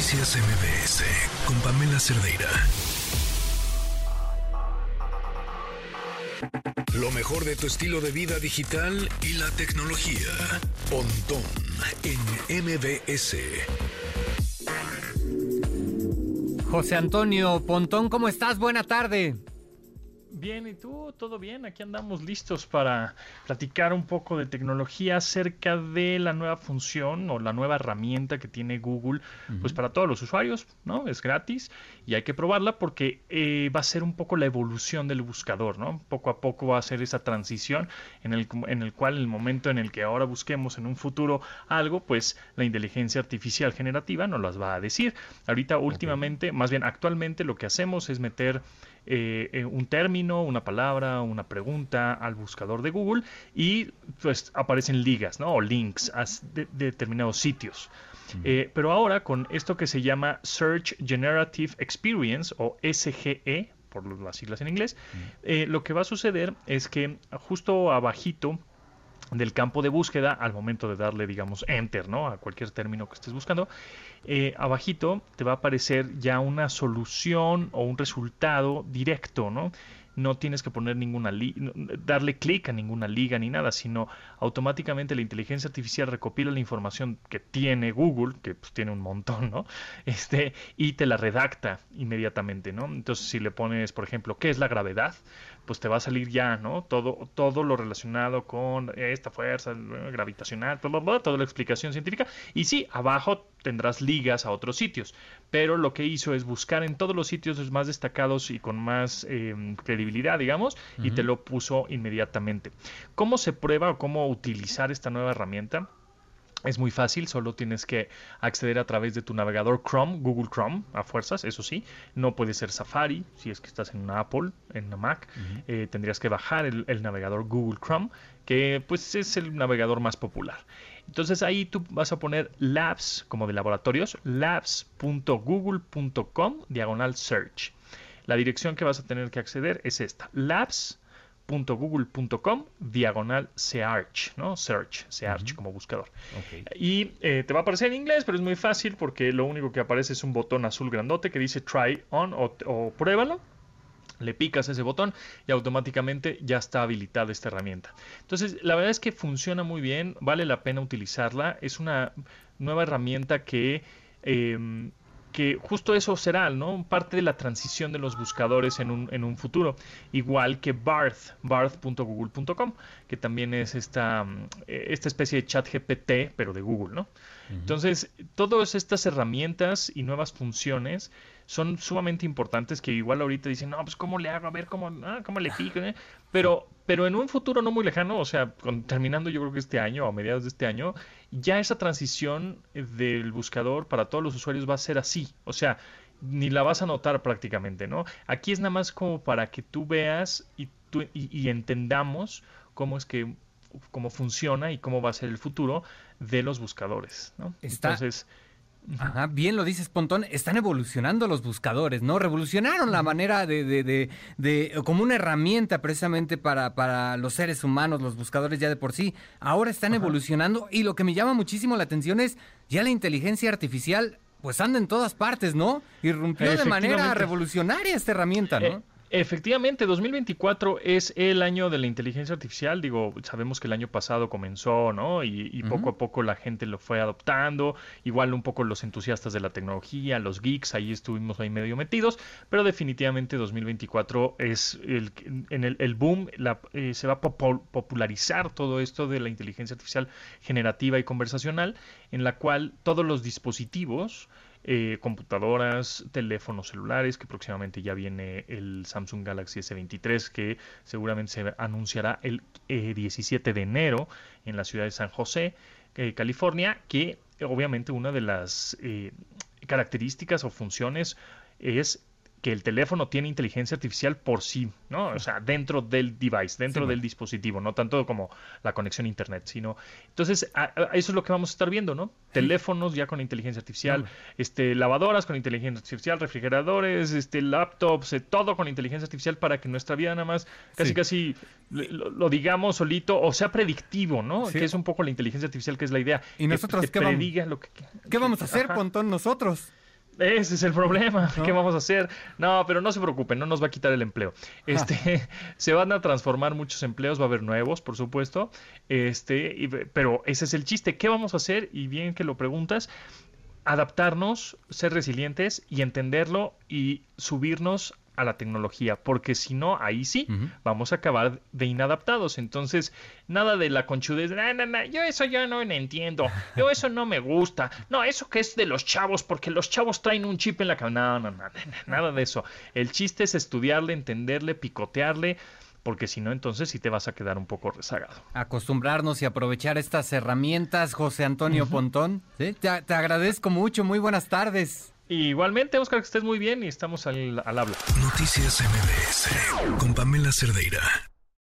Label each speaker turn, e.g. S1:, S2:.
S1: Noticias MBS con Pamela Cerdeira. Lo mejor de tu estilo de vida digital y la tecnología. Pontón en MBS.
S2: José Antonio Pontón, ¿cómo estás? Buena tarde.
S3: Bien, ¿y tú? ¿Todo bien? Aquí andamos listos para platicar un poco de tecnología acerca de la nueva función o la nueva herramienta que tiene Google, pues para todos los usuarios, ¿no? Es gratis y hay que probarla porque eh, va a ser un poco la evolución del buscador, ¿no? Poco a poco va a ser esa transición en el, en el cual el momento en el que ahora busquemos en un futuro algo, pues la inteligencia artificial generativa nos las va a decir. Ahorita, últimamente, más bien actualmente, lo que hacemos es meter eh, eh, un término, una palabra, una pregunta al buscador de Google y pues aparecen ligas, ¿no? O links a de, determinados sitios. Eh, pero ahora con esto que se llama Search Generative Experience o SGE, por las siglas en inglés, lo que va a suceder es que justo abajito del campo de búsqueda al momento de darle, digamos, enter, ¿no? A cualquier término que estés buscando, eh, abajito te va a aparecer ya una solución o un resultado directo, ¿no? No tienes que poner ninguna darle clic a ninguna liga ni nada, sino automáticamente la inteligencia artificial recopila la información que tiene Google, que pues, tiene un montón, ¿no? Este, y te la redacta inmediatamente, ¿no? Entonces, si le pones, por ejemplo, ¿qué es la gravedad? Pues te va a salir ya, ¿no? Todo, todo lo relacionado con esta fuerza gravitacional, toda la explicación científica. Y sí, abajo tendrás ligas a otros sitios. Pero lo que hizo es buscar en todos los sitios más destacados y con más eh, credibilidad, digamos, y te lo puso inmediatamente. ¿Cómo se prueba o cómo utilizar esta nueva herramienta? Es muy fácil, solo tienes que acceder a través de tu navegador Chrome, Google Chrome, a fuerzas, eso sí. No puede ser Safari, si es que estás en una Apple, en una Mac. Eh, tendrías que bajar el, el, navegador Google Chrome, que pues es el navegador más popular. Entonces ahí tú vas a poner labs como de laboratorios, labs.google.com diagonal search. La dirección que vas a tener que acceder es esta, labs.google.com diagonal search, ¿no? Search, search como buscador. Y eh, te va a aparecer en inglés, pero es muy fácil porque lo único que aparece es un botón azul grandote que dice try on o, o pruébalo le picas ese botón y automáticamente ya está habilitada esta herramienta. Entonces, la verdad es que funciona muy bien, vale la pena utilizarla. Es una nueva herramienta que, em, que justo eso será, ¿no? Parte de la transición de los buscadores en un, en un futuro. Igual que Barth, barth.google.com, que también es esta, esta especie de chat GPT, pero de Google, ¿no? Entonces, todas estas herramientas y nuevas funciones son sumamente importantes que igual ahorita dicen, no, pues cómo le hago, a ver cómo, ah, cómo le pico, ¿eh? pero, pero en un futuro no muy lejano, o sea, terminando yo creo que este año o a mediados de este año, ya esa transición del buscador para todos los usuarios va a ser así, o sea, ni la vas a notar prácticamente, ¿no? Aquí es nada más como para que tú veas y, tú, y, entendamos cómo es que cómo funciona y cómo va a ser el futuro de los buscadores, ¿no?
S2: Entonces, Ajá, bien lo dices, Pontón, están evolucionando los buscadores, ¿no? Revolucionaron la manera de, de, de, de como una herramienta precisamente para, para, los seres humanos, los buscadores ya de por sí. Ahora están evolucionando y lo que me llama muchísimo la atención es ya la inteligencia artificial, pues anda en todas partes, ¿no? Irrumpió de manera revolucionaria esta herramienta, ¿no?
S3: Eh, Efectivamente, 2024 es el año de la inteligencia artificial. Digo, sabemos que el año pasado comenzó, ¿no? Y, poco a poco la gente lo fue adoptando. Igual un poco los entusiastas de la tecnología, los geeks, ahí estuvimos ahí medio metidos. Pero definitivamente 2024 es el, en el, boom, eh, se va a popularizar todo esto de la inteligencia artificial generativa y conversacional, en la cual todos los dispositivos eh, computadoras, teléfonos celulares, que próximamente ya viene el Samsung Galaxy S23, que seguramente se anunciará el 17 eh, de enero en la ciudad de San José, eh, California, que obviamente una de las características o funciones es que el teléfono tiene inteligencia artificial por sí, ¿no? O sea, dentro del device, dentro del dispositivo, no tanto como la conexión a internet, sino entonces eso es lo que vamos a estar viendo, ¿no? Teléfonos ya con inteligencia artificial, este lavadoras con inteligencia artificial, refrigeradores, este laptops, eh, todo con inteligencia artificial para que nuestra vida nada más casi casi lo, digamos solito o sea predictivo, ¿no? Que es un poco la inteligencia artificial que es la idea.
S2: Y nosotros
S3: que
S2: ¿qué, vamos, lo que, ¿qué vamos a hacer, Pontón, nosotros?
S3: Ese es el problema. ¿Qué vamos a hacer? No, pero no se preocupen, no nos va a quitar el empleo. Este, se van a transformar muchos empleos, va a haber nuevos, por supuesto. Este, pero ese es el chiste. ¿Qué vamos a hacer? Y bien que lo preguntas, adaptarnos, ser resilientes y entenderlo y subirnos a la tecnología, porque si no, ahí sí, vamos a acabar de inadaptados. Entonces, nada de la conchudez, no, no, no, yo eso yo no entiendo, yo eso no me gusta, no, eso que es de los chavos, porque los chavos traen un chip en la cabeza, no, no, no, nada de eso. El chiste es estudiarle, entenderle, picotearle, porque si no, entonces sí te vas a quedar un poco rezagado.
S2: Acostumbrarnos y aprovechar estas herramientas, José Antonio Pontón. ¿sí? Te, agradezco mucho, muy buenas tardes.
S3: Igualmente, Oscar, que estés muy bien y estamos al, al habla.
S1: Noticias MBS con Pamela Cerdeira.